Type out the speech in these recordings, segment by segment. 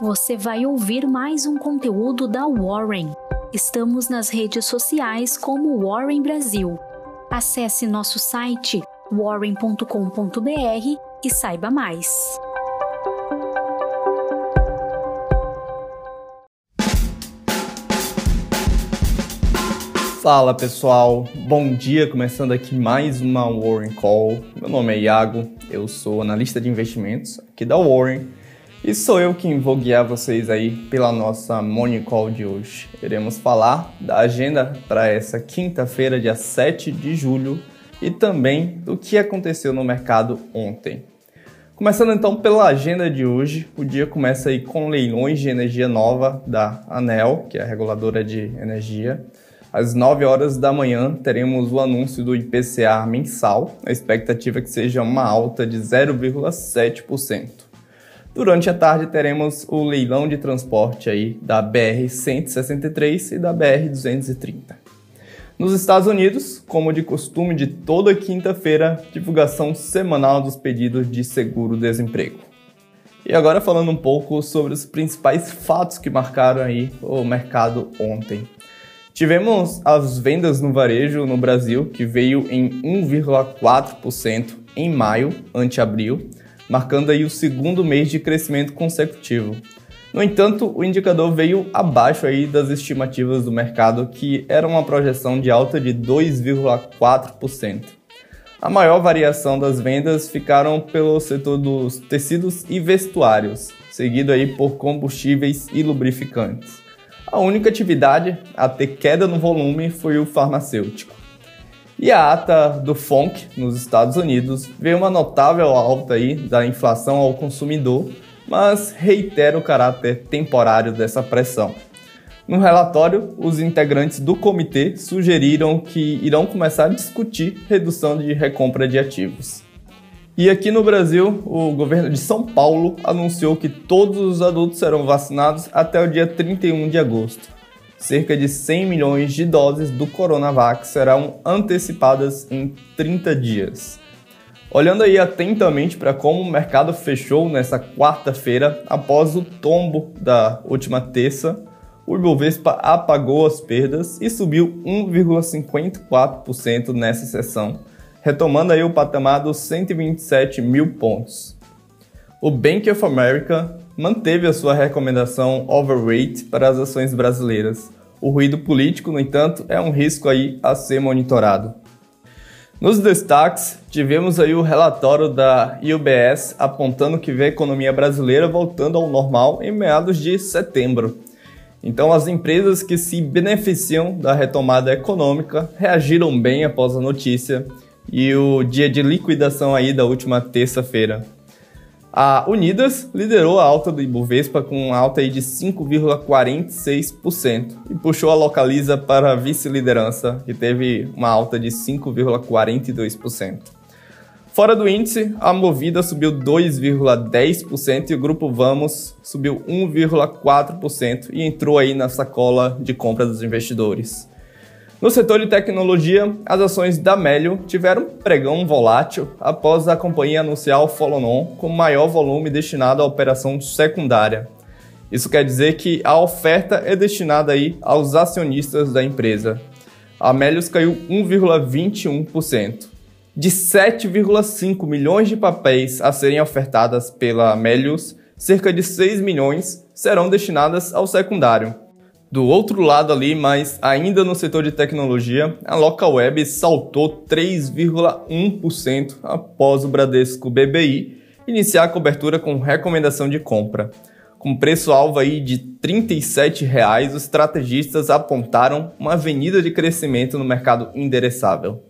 você vai ouvir mais um conteúdo da Warren. Estamos nas redes sociais como Warren Brasil. Acesse nosso site warren.com.br e saiba mais. Fala pessoal, bom dia, começando aqui mais uma Warren Call. Meu nome é Iago, eu sou analista de investimentos aqui da Warren e sou eu quem vou guiar vocês aí pela nossa Morning Call de hoje. Iremos falar da agenda para essa quinta-feira, dia 7 de julho e também do que aconteceu no mercado ontem. Começando então pela agenda de hoje, o dia começa aí com leilões de energia nova da ANEL, que é a reguladora de energia. Às 9 horas da manhã, teremos o anúncio do IPCA mensal, a expectativa é que seja uma alta de 0,7%. Durante a tarde, teremos o leilão de transporte aí da BR-163 e da BR-230. Nos Estados Unidos, como de costume de toda quinta-feira, divulgação semanal dos pedidos de seguro-desemprego. E agora falando um pouco sobre os principais fatos que marcaram aí o mercado ontem. Tivemos as vendas no varejo no Brasil, que veio em 1,4% em maio, ante abril, marcando aí o segundo mês de crescimento consecutivo. No entanto, o indicador veio abaixo aí das estimativas do mercado, que era uma projeção de alta de 2,4%. A maior variação das vendas ficaram pelo setor dos tecidos e vestuários, seguido aí por combustíveis e lubrificantes. A única atividade a ter queda no volume foi o farmacêutico. E a ata do FONC nos Estados Unidos veio uma notável alta aí da inflação ao consumidor, mas reitera o caráter temporário dessa pressão. No relatório, os integrantes do comitê sugeriram que irão começar a discutir redução de recompra de ativos. E aqui no Brasil, o governo de São Paulo anunciou que todos os adultos serão vacinados até o dia 31 de agosto. Cerca de 100 milhões de doses do Coronavac serão antecipadas em 30 dias. Olhando aí atentamente para como o mercado fechou nessa quarta-feira, após o tombo da última terça, o Ibovespa apagou as perdas e subiu 1,54% nessa sessão, retomando aí o patamar dos 127 mil pontos. O Bank of America manteve a sua recomendação overweight para as ações brasileiras. O ruído político, no entanto, é um risco aí a ser monitorado. Nos destaques, tivemos aí o relatório da UBS apontando que vê a economia brasileira voltando ao normal em meados de setembro. Então, as empresas que se beneficiam da retomada econômica reagiram bem após a notícia e o dia de liquidação aí da última terça-feira. A Unidas liderou a alta do Ibovespa com alta aí de 5,46% e puxou a Localiza para a vice-liderança, que teve uma alta de 5,42%. Fora do índice, a Movida subiu 2,10% e o grupo Vamos subiu 1,4% e entrou aí na sacola de compra dos investidores. No setor de tecnologia, as ações da Melio tiveram pregão volátil após a companhia anunciar o follow-on com maior volume destinado à operação secundária. Isso quer dizer que a oferta é destinada aí aos acionistas da empresa. A Melius caiu 1,21%. De 7,5 milhões de papéis a serem ofertadas pela Melius, cerca de 6 milhões serão destinadas ao secundário. Do outro lado ali, mas ainda no setor de tecnologia, a Local Web saltou 3,1% após o Bradesco BBI iniciar a cobertura com recomendação de compra. Com preço-alvo aí de 37 reais, os estrategistas apontaram uma avenida de crescimento no mercado endereçável.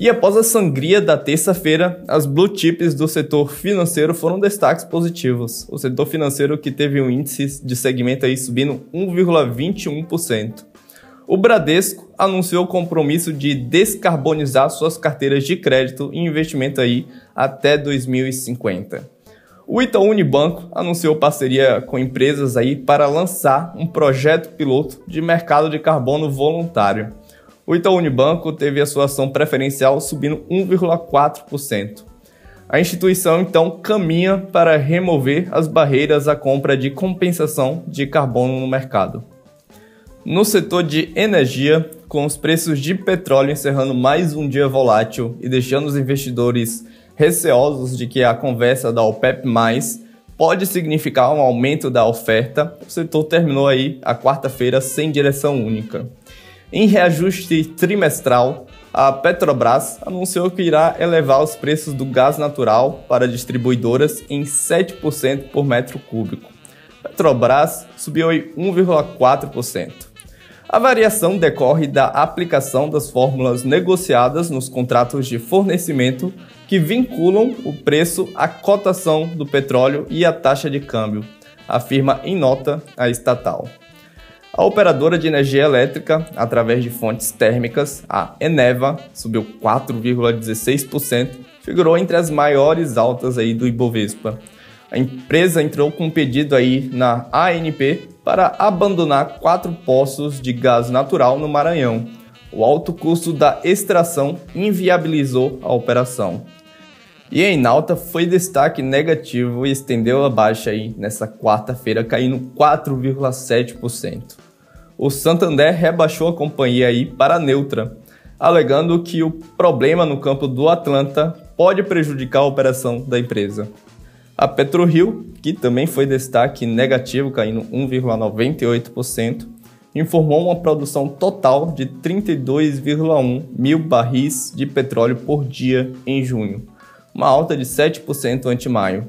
E após a sangria da terça-feira, as blue chips do setor financeiro foram destaques positivos. O setor financeiro que teve um índice de segmento aí subindo 1,21%. O Bradesco anunciou o compromisso de descarbonizar suas carteiras de crédito e investimento aí até 2050. O Itaú Unibanco anunciou parceria com empresas aí para lançar um projeto piloto de mercado de carbono voluntário. O Itaú Unibanco teve a sua ação preferencial subindo 1,4%. A instituição então caminha para remover as barreiras à compra de compensação de carbono no mercado. No setor de energia, com os preços de petróleo encerrando mais um dia volátil e deixando os investidores receosos de que a conversa da OPEP+, pode significar um aumento da oferta, o setor terminou aí a quarta-feira sem direção única. Em reajuste trimestral, a Petrobras anunciou que irá elevar os preços do gás natural para distribuidoras em 7% por metro cúbico. Petrobras subiu em 1,4%. A variação decorre da aplicação das fórmulas negociadas nos contratos de fornecimento que vinculam o preço à cotação do petróleo e à taxa de câmbio, afirma em nota a estatal. A operadora de energia elétrica, através de fontes térmicas, a Eneva, subiu 4,16%, figurou entre as maiores altas aí do Ibovespa. A empresa entrou com um pedido aí na ANP para abandonar quatro poços de gás natural no Maranhão. O alto custo da extração inviabilizou a operação. E a Enalta foi destaque negativo e estendeu a baixa aí nessa quarta-feira, caindo 4,7%. O Santander rebaixou a companhia aí para neutra, alegando que o problema no campo do Atlanta pode prejudicar a operação da empresa. A PetroRio, que também foi destaque negativo, caindo 1,98%, informou uma produção total de 32,1 mil barris de petróleo por dia em junho, uma alta de 7% ante maio.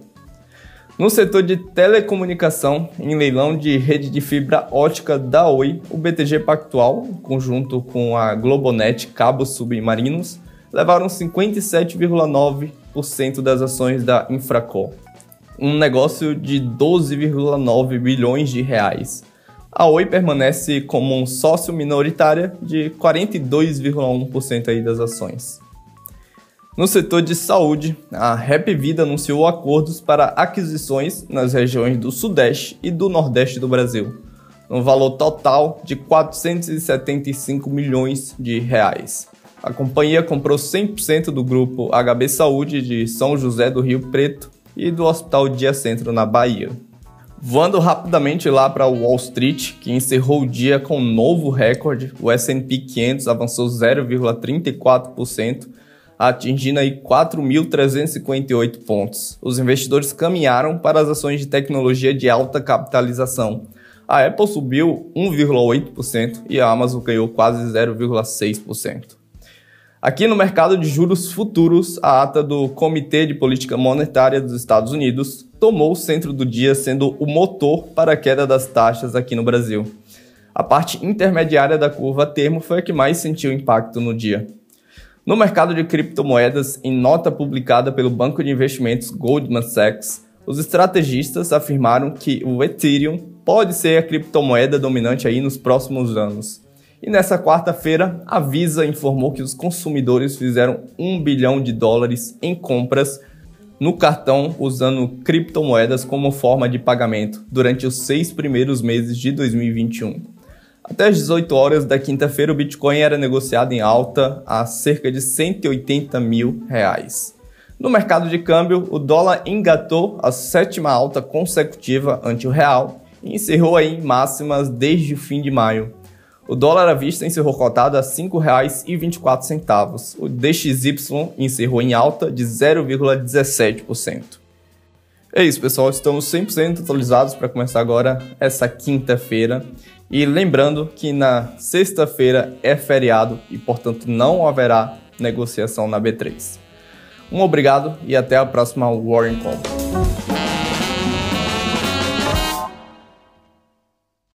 No setor de telecomunicação, em leilão de rede de fibra ótica da Oi, o BTG Pactual, conjunto com a Globonet Cabos Submarinos, levaram 57,9% das ações da Infracol, um negócio de 12,9 bilhões de reais. A Oi permanece como um sócio minoritária de 42,1% das ações. No setor de saúde, a Rap Vida anunciou acordos para aquisições nas regiões do Sudeste e do Nordeste do Brasil, no valor total de 475 milhões de reais. A companhia comprou 100% do grupo HB Saúde de São José do Rio Preto e do Hospital Dia Centro na Bahia. Voando rapidamente lá para Wall Street, que encerrou o dia com um novo recorde, o S&P 500 avançou 0,34% atingindo aí 4.358 pontos. Os investidores caminharam para as ações de tecnologia de alta capitalização. A Apple subiu 1,8% e a Amazon ganhou quase 0,6%. Aqui no mercado de juros futuros, a ata do Comitê de Política Monetária dos Estados Unidos tomou o centro do dia, sendo o motor para a queda das taxas aqui no Brasil. A parte intermediária da curva termo foi a que mais sentiu impacto no dia. No mercado de criptomoedas, em nota publicada pelo banco de investimentos Goldman Sachs, os estrategistas afirmaram que o Ethereum pode ser a criptomoeda dominante aí nos próximos anos. E nessa quarta-feira, a Visa informou que os consumidores fizeram 1 bilhão de dólares em compras no cartão usando criptomoedas como forma de pagamento durante os seis primeiros meses de 2021. Até as 18 horas da quinta-feira, o Bitcoin era negociado em alta a cerca de 180 mil reais. No mercado de câmbio, o dólar engatou a sétima alta consecutiva ante o real e encerrou em máximas desde o fim de maio. O dólar à vista encerrou cotado a R$ 5,24. O DXY encerrou em alta de 0,17%. É isso, pessoal. Estamos 100% atualizados para começar agora essa quinta-feira. E lembrando que na sexta-feira é feriado e, portanto, não haverá negociação na B3. Um obrigado e até a próxima Warren Call.